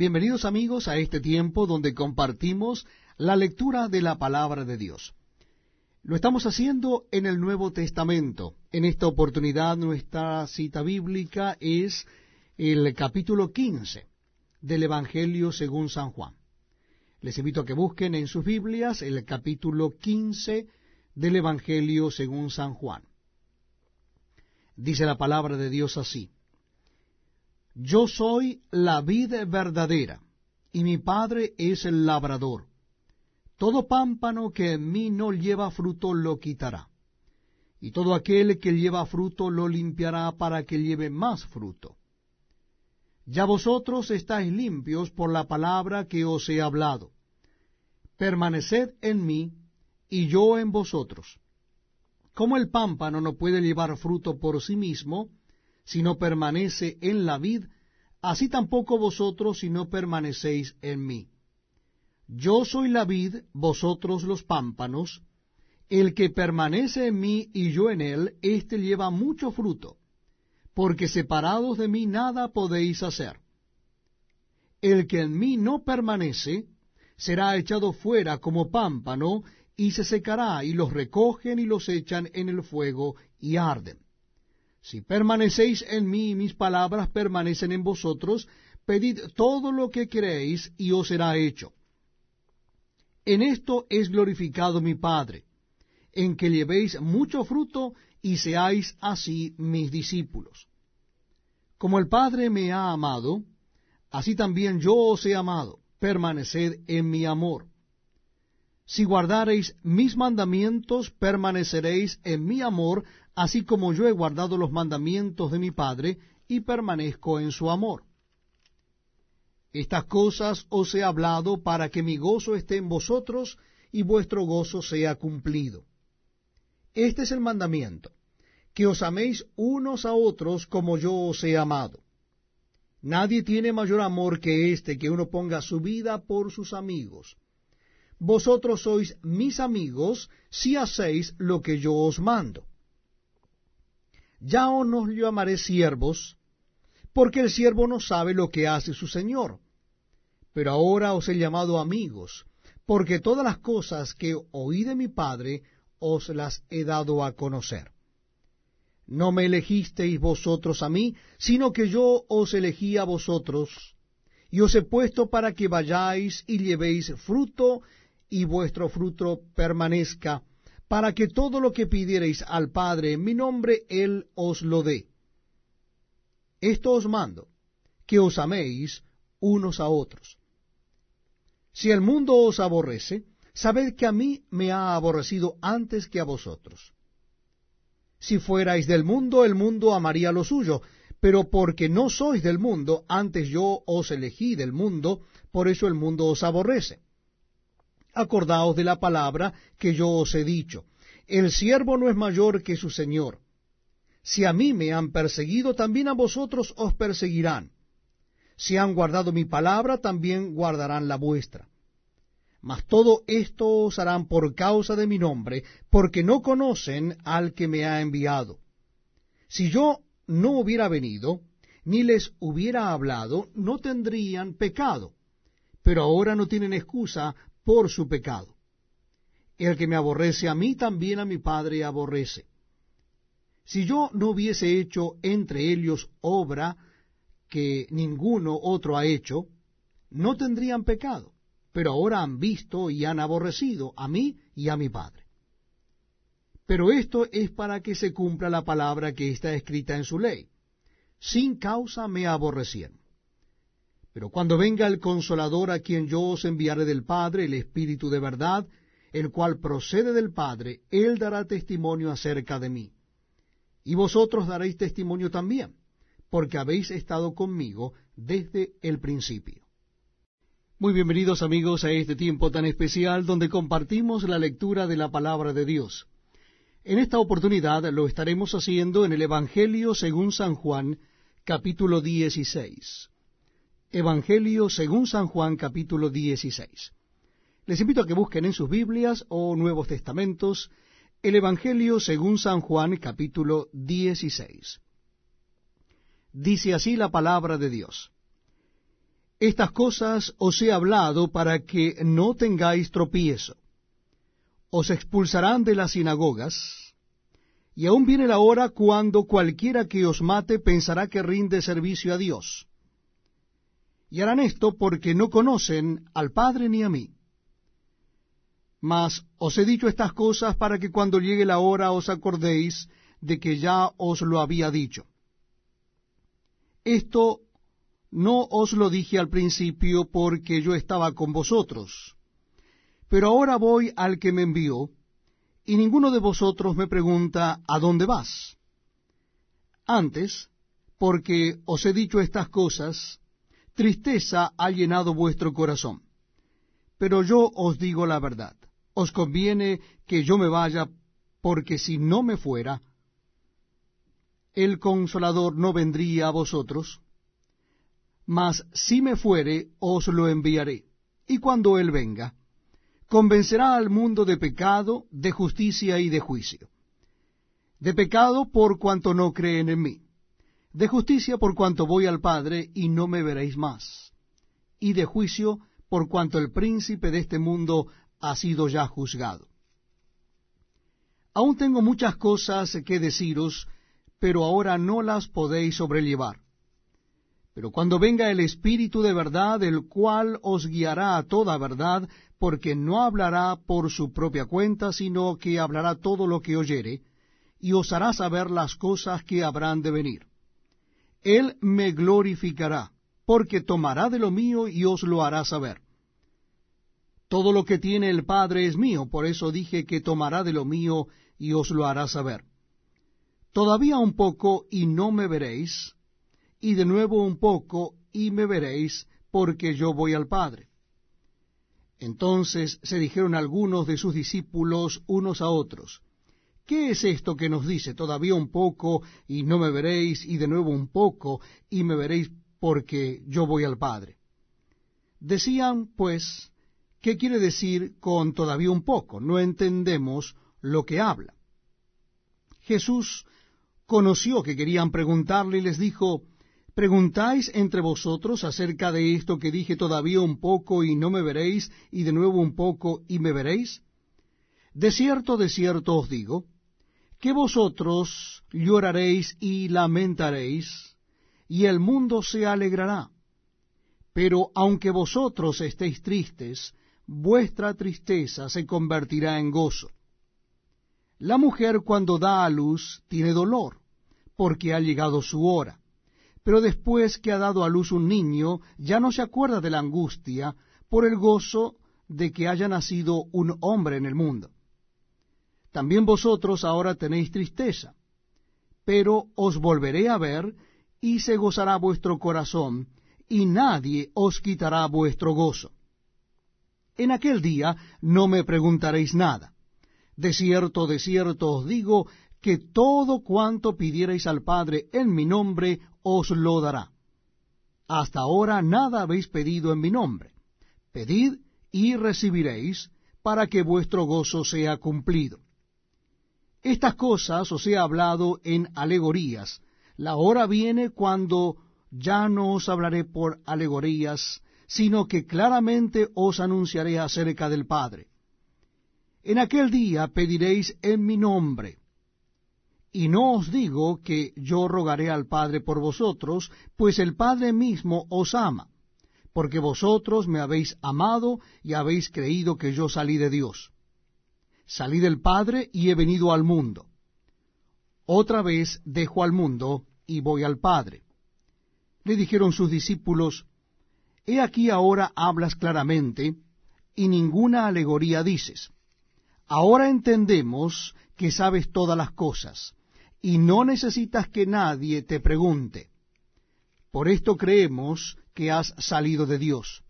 Bienvenidos amigos a este tiempo donde compartimos la lectura de la palabra de Dios. Lo estamos haciendo en el Nuevo Testamento. En esta oportunidad nuestra cita bíblica es el capítulo 15 del Evangelio según San Juan. Les invito a que busquen en sus Biblias el capítulo 15 del Evangelio según San Juan. Dice la palabra de Dios así. Yo soy la vid verdadera, y mi Padre es el labrador. Todo pámpano que en mí no lleva fruto lo quitará, y todo aquel que lleva fruto lo limpiará para que lleve más fruto. Ya vosotros estáis limpios por la palabra que os he hablado. Permaneced en mí, y yo en vosotros. Como el pámpano no puede llevar fruto por sí mismo, si no permanece en la vid, así tampoco vosotros si no permanecéis en mí. Yo soy la vid, vosotros los pámpanos. El que permanece en mí y yo en él, éste lleva mucho fruto, porque separados de mí nada podéis hacer. El que en mí no permanece, será echado fuera como pámpano, y se secará, y los recogen y los echan en el fuego, y arden. Si permanecéis en mí y mis palabras permanecen en vosotros, pedid todo lo que queréis y os será hecho. En esto es glorificado mi Padre, en que llevéis mucho fruto y seáis así mis discípulos. Como el Padre me ha amado, así también yo os he amado, permaneced en mi amor. Si guardareis mis mandamientos, permaneceréis en mi amor, así como yo he guardado los mandamientos de mi Padre y permanezco en su amor. Estas cosas os he hablado para que mi gozo esté en vosotros y vuestro gozo sea cumplido. Este es el mandamiento, que os améis unos a otros como yo os he amado. Nadie tiene mayor amor que este, que uno ponga su vida por sus amigos. Vosotros sois mis amigos si hacéis lo que yo os mando. Ya os no llamaré siervos, porque el siervo no sabe lo que hace su señor. Pero ahora os he llamado amigos, porque todas las cosas que oí de mi Padre os las he dado a conocer. No me elegisteis vosotros a mí, sino que yo os elegí a vosotros, y os he puesto para que vayáis y llevéis fruto, y vuestro fruto permanezca, para que todo lo que pidiereis al Padre en mi nombre, Él os lo dé. Esto os mando, que os améis unos a otros. Si el mundo os aborrece, sabed que a mí me ha aborrecido antes que a vosotros. Si fuerais del mundo, el mundo amaría lo suyo, pero porque no sois del mundo, antes yo os elegí del mundo, por eso el mundo os aborrece acordaos de la palabra que yo os he dicho. El siervo no es mayor que su señor. Si a mí me han perseguido, también a vosotros os perseguirán. Si han guardado mi palabra, también guardarán la vuestra. Mas todo esto os harán por causa de mi nombre, porque no conocen al que me ha enviado. Si yo no hubiera venido, ni les hubiera hablado, no tendrían pecado. Pero ahora no tienen excusa por su pecado. El que me aborrece a mí, también a mi Padre aborrece. Si yo no hubiese hecho entre ellos obra que ninguno otro ha hecho, no tendrían pecado, pero ahora han visto y han aborrecido a mí y a mi Padre. Pero esto es para que se cumpla la palabra que está escrita en su ley. Sin causa me aborrecieron. Pero cuando venga el consolador a quien yo os enviaré del Padre, el Espíritu de verdad, el cual procede del Padre, él dará testimonio acerca de mí. Y vosotros daréis testimonio también, porque habéis estado conmigo desde el principio. Muy bienvenidos amigos a este tiempo tan especial donde compartimos la lectura de la palabra de Dios. En esta oportunidad lo estaremos haciendo en el Evangelio según San Juan, capítulo 16. Evangelio según San Juan capítulo 16. Les invito a que busquen en sus Biblias o Nuevos Testamentos el Evangelio según San Juan capítulo 16. Dice así la palabra de Dios. Estas cosas os he hablado para que no tengáis tropiezo. Os expulsarán de las sinagogas, y aún viene la hora cuando cualquiera que os mate pensará que rinde servicio a Dios. Y harán esto porque no conocen al Padre ni a mí. Mas os he dicho estas cosas para que cuando llegue la hora os acordéis de que ya os lo había dicho. Esto no os lo dije al principio porque yo estaba con vosotros. Pero ahora voy al que me envió, y ninguno de vosotros me pregunta, ¿a dónde vas? Antes, porque os he dicho estas cosas, tristeza ha llenado vuestro corazón. Pero yo os digo la verdad, os conviene que yo me vaya, porque si no me fuera, el consolador no vendría a vosotros, mas si me fuere, os lo enviaré. Y cuando él venga, convencerá al mundo de pecado, de justicia y de juicio. De pecado por cuanto no creen en mí. De justicia por cuanto voy al Padre y no me veréis más. Y de juicio por cuanto el príncipe de este mundo ha sido ya juzgado. Aún tengo muchas cosas que deciros, pero ahora no las podéis sobrellevar. Pero cuando venga el Espíritu de verdad, el cual os guiará a toda verdad, porque no hablará por su propia cuenta, sino que hablará todo lo que oyere, y os hará saber las cosas que habrán de venir. Él me glorificará, porque tomará de lo mío y os lo hará saber. Todo lo que tiene el Padre es mío, por eso dije que tomará de lo mío y os lo hará saber. Todavía un poco y no me veréis, y de nuevo un poco, y me veréis, porque yo voy al Padre. Entonces se dijeron algunos de sus discípulos unos a otros, ¿qué es esto que nos dice? Todavía un poco, y no me veréis, y de nuevo un poco, y me veréis, porque yo voy al Padre. Decían, pues, ¿qué quiere decir con todavía un poco? No entendemos lo que habla. Jesús conoció que querían preguntarle y les dijo, ¿Preguntáis entre vosotros acerca de esto que dije todavía un poco y no me veréis, y de nuevo un poco y me veréis? De cierto, de cierto os digo, que vosotros lloraréis y lamentaréis, y el mundo se alegrará. Pero aunque vosotros estéis tristes, vuestra tristeza se convertirá en gozo. La mujer cuando da a luz tiene dolor, porque ha llegado su hora pero después que ha dado a luz un niño, ya no se acuerda de la angustia por el gozo de que haya nacido un hombre en el mundo. También vosotros ahora tenéis tristeza, pero os volveré a ver y se gozará vuestro corazón, y nadie os quitará vuestro gozo. En aquel día no me preguntaréis nada. De cierto, de cierto os digo que todo cuanto pidierais al Padre en mi nombre os lo dará. Hasta ahora nada habéis pedido en mi nombre. Pedid y recibiréis, para que vuestro gozo sea cumplido. Estas cosas os he hablado en alegorías. La hora viene cuando ya no os hablaré por alegorías, sino que claramente os anunciaré acerca del Padre. En aquel día pediréis en mi nombre, y no os digo que yo rogaré al Padre por vosotros, pues el Padre mismo os ama, porque vosotros me habéis amado y habéis creído que yo salí de Dios. Salí del Padre y he venido al mundo. Otra vez dejo al mundo y voy al Padre. Le dijeron sus discípulos, He aquí ahora hablas claramente, y ninguna alegoría dices. Ahora entendemos que sabes todas las cosas y no necesitas que nadie te pregunte. Por esto creemos que has salido de Dios.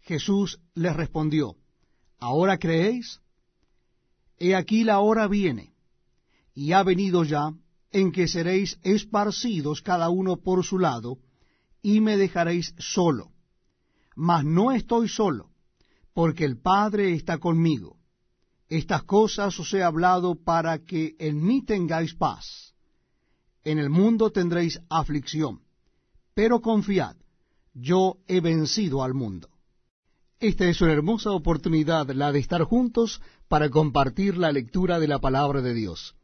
Jesús les respondió, ¿ahora creéis? He aquí la hora viene, y ha venido ya, en que seréis esparcidos cada uno por su lado, y me dejaréis solo. Mas no estoy solo, porque el Padre está conmigo. Estas cosas os he hablado para que en mí tengáis paz. En el mundo tendréis aflicción, pero confiad, yo he vencido al mundo. Esta es una hermosa oportunidad, la de estar juntos para compartir la lectura de la palabra de Dios.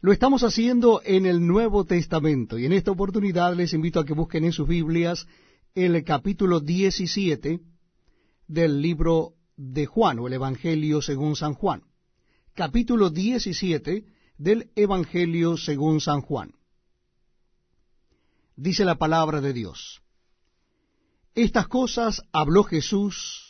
Lo estamos haciendo en el Nuevo Testamento y en esta oportunidad les invito a que busquen en sus Biblias el capítulo 17 del libro de Juan o el Evangelio según San Juan. Capítulo 17 del Evangelio según San Juan. Dice la palabra de Dios. Estas cosas habló Jesús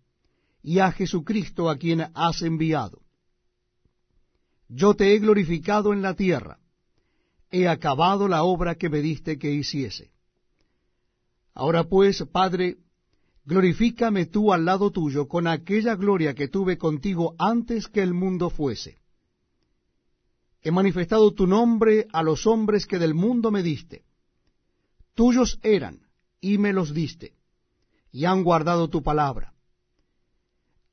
y a Jesucristo a quien has enviado. Yo te he glorificado en la tierra, he acabado la obra que me diste que hiciese. Ahora pues, Padre, glorifícame tú al lado tuyo con aquella gloria que tuve contigo antes que el mundo fuese. He manifestado tu nombre a los hombres que del mundo me diste. Tuyos eran, y me los diste y han guardado tu palabra.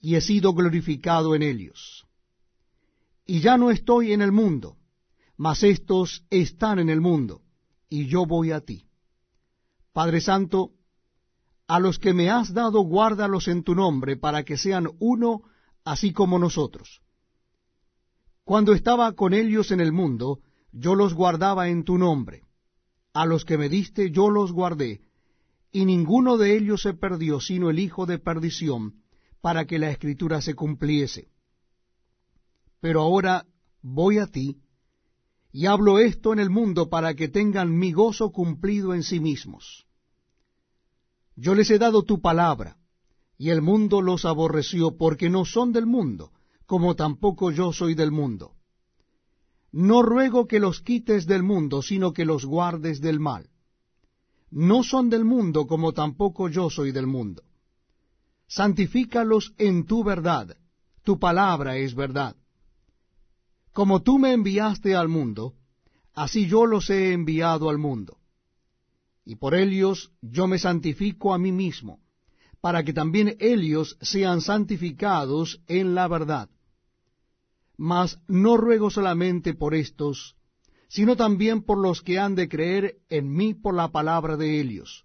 y he sido glorificado en ellos. Y ya no estoy en el mundo, mas estos están en el mundo, y yo voy a ti. Padre Santo, a los que me has dado, guárdalos en tu nombre, para que sean uno, así como nosotros. Cuando estaba con ellos en el mundo, yo los guardaba en tu nombre. A los que me diste, yo los guardé, y ninguno de ellos se perdió, sino el hijo de perdición, para que la escritura se cumpliese. Pero ahora voy a ti, y hablo esto en el mundo para que tengan mi gozo cumplido en sí mismos. Yo les he dado tu palabra, y el mundo los aborreció, porque no son del mundo, como tampoco yo soy del mundo. No ruego que los quites del mundo, sino que los guardes del mal no son del mundo como tampoco yo soy del mundo. Santifícalos en tu verdad, tu palabra es verdad. Como tú me enviaste al mundo, así yo los he enviado al mundo. Y por ellos yo me santifico a mí mismo, para que también ellos sean santificados en la verdad. Mas no ruego solamente por estos, sino también por los que han de creer en mí por la palabra de ellos,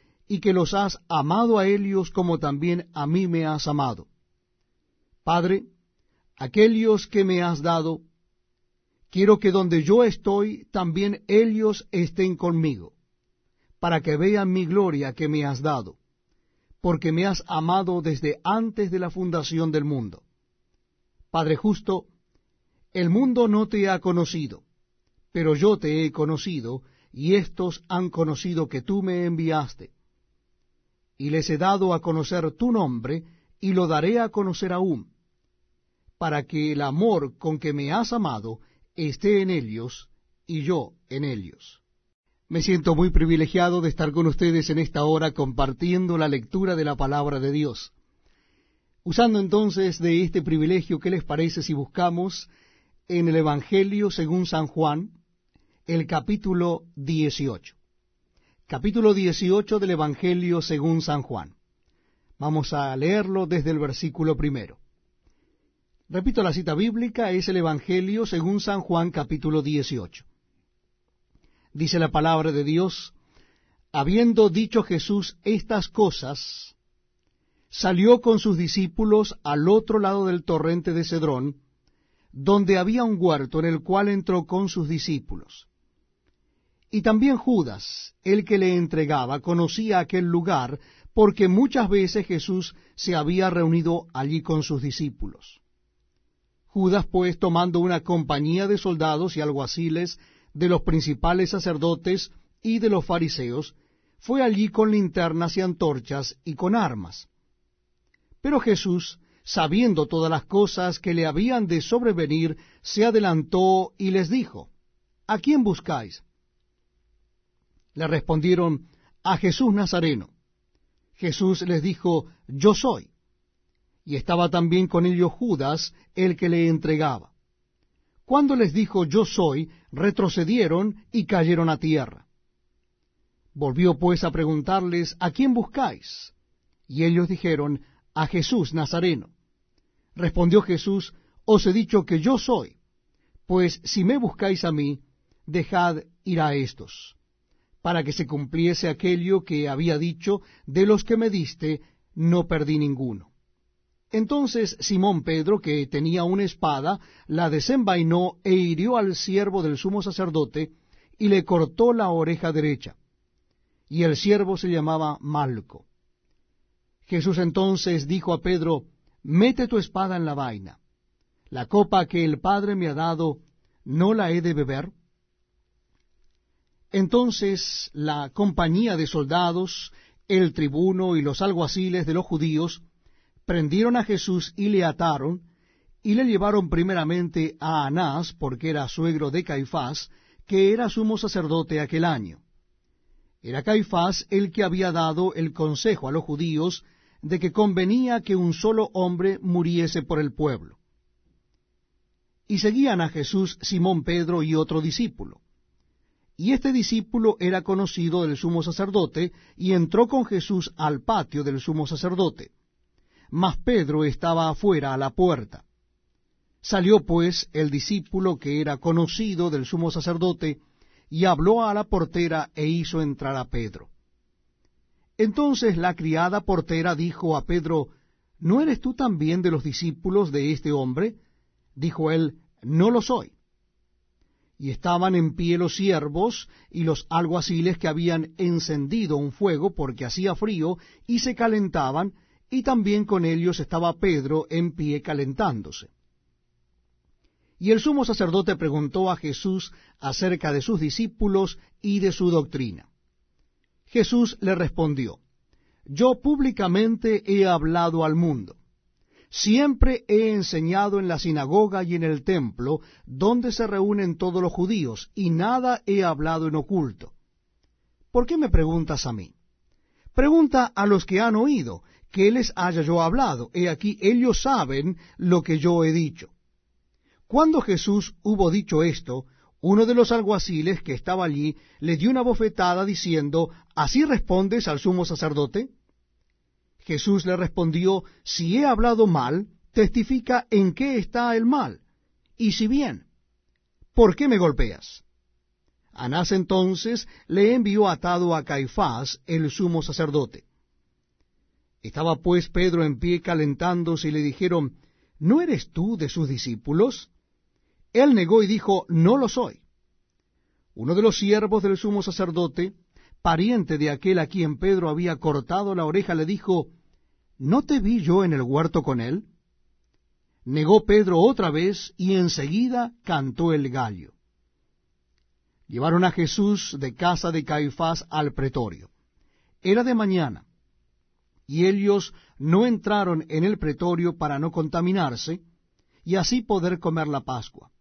y que los has amado a ellos como también a mí me has amado. Padre, aquellos que me has dado, quiero que donde yo estoy, también ellos estén conmigo, para que vean mi gloria que me has dado, porque me has amado desde antes de la fundación del mundo. Padre justo, el mundo no te ha conocido, pero yo te he conocido, y éstos han conocido que tú me enviaste. Y les he dado a conocer tu nombre, y lo daré a conocer aún, para que el amor con que me has amado esté en ellos, y yo en ellos. Me siento muy privilegiado de estar con ustedes en esta hora compartiendo la lectura de la palabra de Dios. Usando entonces de este privilegio, ¿qué les parece si buscamos en el Evangelio según San Juan, el capítulo 18. Capítulo 18 del Evangelio según San Juan. Vamos a leerlo desde el versículo primero. Repito, la cita bíblica es el Evangelio según San Juan capítulo 18. Dice la palabra de Dios, habiendo dicho Jesús estas cosas, salió con sus discípulos al otro lado del torrente de Cedrón, donde había un huerto en el cual entró con sus discípulos. Y también Judas, el que le entregaba, conocía aquel lugar, porque muchas veces Jesús se había reunido allí con sus discípulos. Judas, pues, tomando una compañía de soldados y alguaciles de los principales sacerdotes y de los fariseos, fue allí con linternas y antorchas y con armas. Pero Jesús, sabiendo todas las cosas que le habían de sobrevenir, se adelantó y les dijo, ¿A quién buscáis? Le respondieron, a Jesús Nazareno. Jesús les dijo, Yo soy. Y estaba también con ellos Judas, el que le entregaba. Cuando les dijo, Yo soy, retrocedieron y cayeron a tierra. Volvió pues a preguntarles, ¿a quién buscáis? Y ellos dijeron, a Jesús Nazareno. Respondió Jesús, os he dicho que yo soy, pues si me buscáis a mí, dejad ir a estos para que se cumpliese aquello que había dicho, de los que me diste, no perdí ninguno. Entonces Simón Pedro, que tenía una espada, la desenvainó e hirió al siervo del sumo sacerdote, y le cortó la oreja derecha. Y el siervo se llamaba Malco. Jesús entonces dijo a Pedro, Mete tu espada en la vaina. La copa que el Padre me ha dado, ¿no la he de beber? Entonces la compañía de soldados, el tribuno y los alguaciles de los judíos prendieron a Jesús y le ataron, y le llevaron primeramente a Anás, porque era suegro de Caifás, que era sumo sacerdote aquel año. Era Caifás el que había dado el consejo a los judíos de que convenía que un solo hombre muriese por el pueblo. Y seguían a Jesús Simón Pedro y otro discípulo. Y este discípulo era conocido del sumo sacerdote, y entró con Jesús al patio del sumo sacerdote. Mas Pedro estaba afuera a la puerta. Salió pues el discípulo que era conocido del sumo sacerdote, y habló a la portera e hizo entrar a Pedro. Entonces la criada portera dijo a Pedro, ¿No eres tú también de los discípulos de este hombre? Dijo él, No lo soy y estaban en pie los siervos y los alguaciles que habían encendido un fuego porque hacía frío, y se calentaban, y también con ellos estaba Pedro en pie calentándose. Y el sumo sacerdote preguntó a Jesús acerca de sus discípulos y de su doctrina. Jesús le respondió, Yo públicamente he hablado al mundo Siempre he enseñado en la sinagoga y en el templo, donde se reúnen todos los judíos, y nada he hablado en oculto. ¿Por qué me preguntas a mí? Pregunta a los que han oído, que les haya yo hablado. He aquí, ellos saben lo que yo he dicho. Cuando Jesús hubo dicho esto, uno de los alguaciles que estaba allí le dio una bofetada diciendo, ¿Así respondes al sumo sacerdote? Jesús le respondió, si he hablado mal, testifica en qué está el mal, y si bien, ¿por qué me golpeas? Anás entonces le envió atado a Caifás, el sumo sacerdote. Estaba pues Pedro en pie calentándose y le dijeron, ¿no eres tú de sus discípulos? Él negó y dijo, no lo soy. Uno de los siervos del sumo sacerdote, pariente de aquel a quien Pedro había cortado la oreja, le dijo, ¿No te vi yo en el huerto con él? Negó Pedro otra vez y enseguida cantó el gallo. Llevaron a Jesús de casa de Caifás al pretorio. Era de mañana, y ellos no entraron en el pretorio para no contaminarse, y así poder comer la Pascua.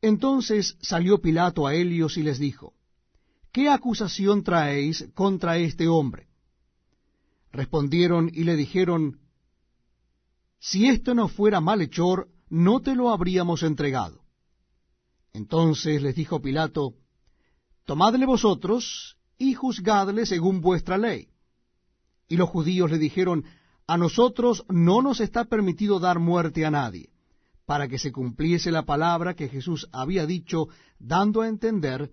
Entonces salió Pilato a ellos y les dijo, ¿qué acusación traéis contra este hombre? Respondieron y le dijeron, Si esto no fuera malhechor, no te lo habríamos entregado. Entonces les dijo Pilato, Tomadle vosotros y juzgadle según vuestra ley. Y los judíos le dijeron, a nosotros no nos está permitido dar muerte a nadie, para que se cumpliese la palabra que Jesús había dicho, dando a entender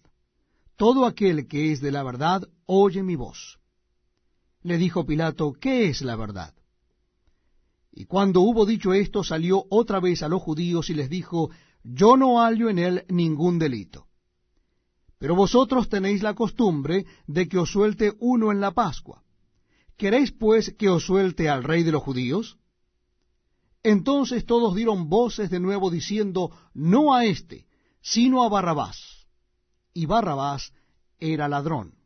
Todo aquel que es de la verdad oye mi voz. Le dijo Pilato, ¿qué es la verdad? Y cuando hubo dicho esto, salió otra vez a los judíos y les dijo, Yo no hallo en él ningún delito. Pero vosotros tenéis la costumbre de que os suelte uno en la Pascua. ¿Queréis pues que os suelte al rey de los judíos? Entonces todos dieron voces de nuevo diciendo, no a éste, sino a Barrabás. Y Barrabás era ladrón.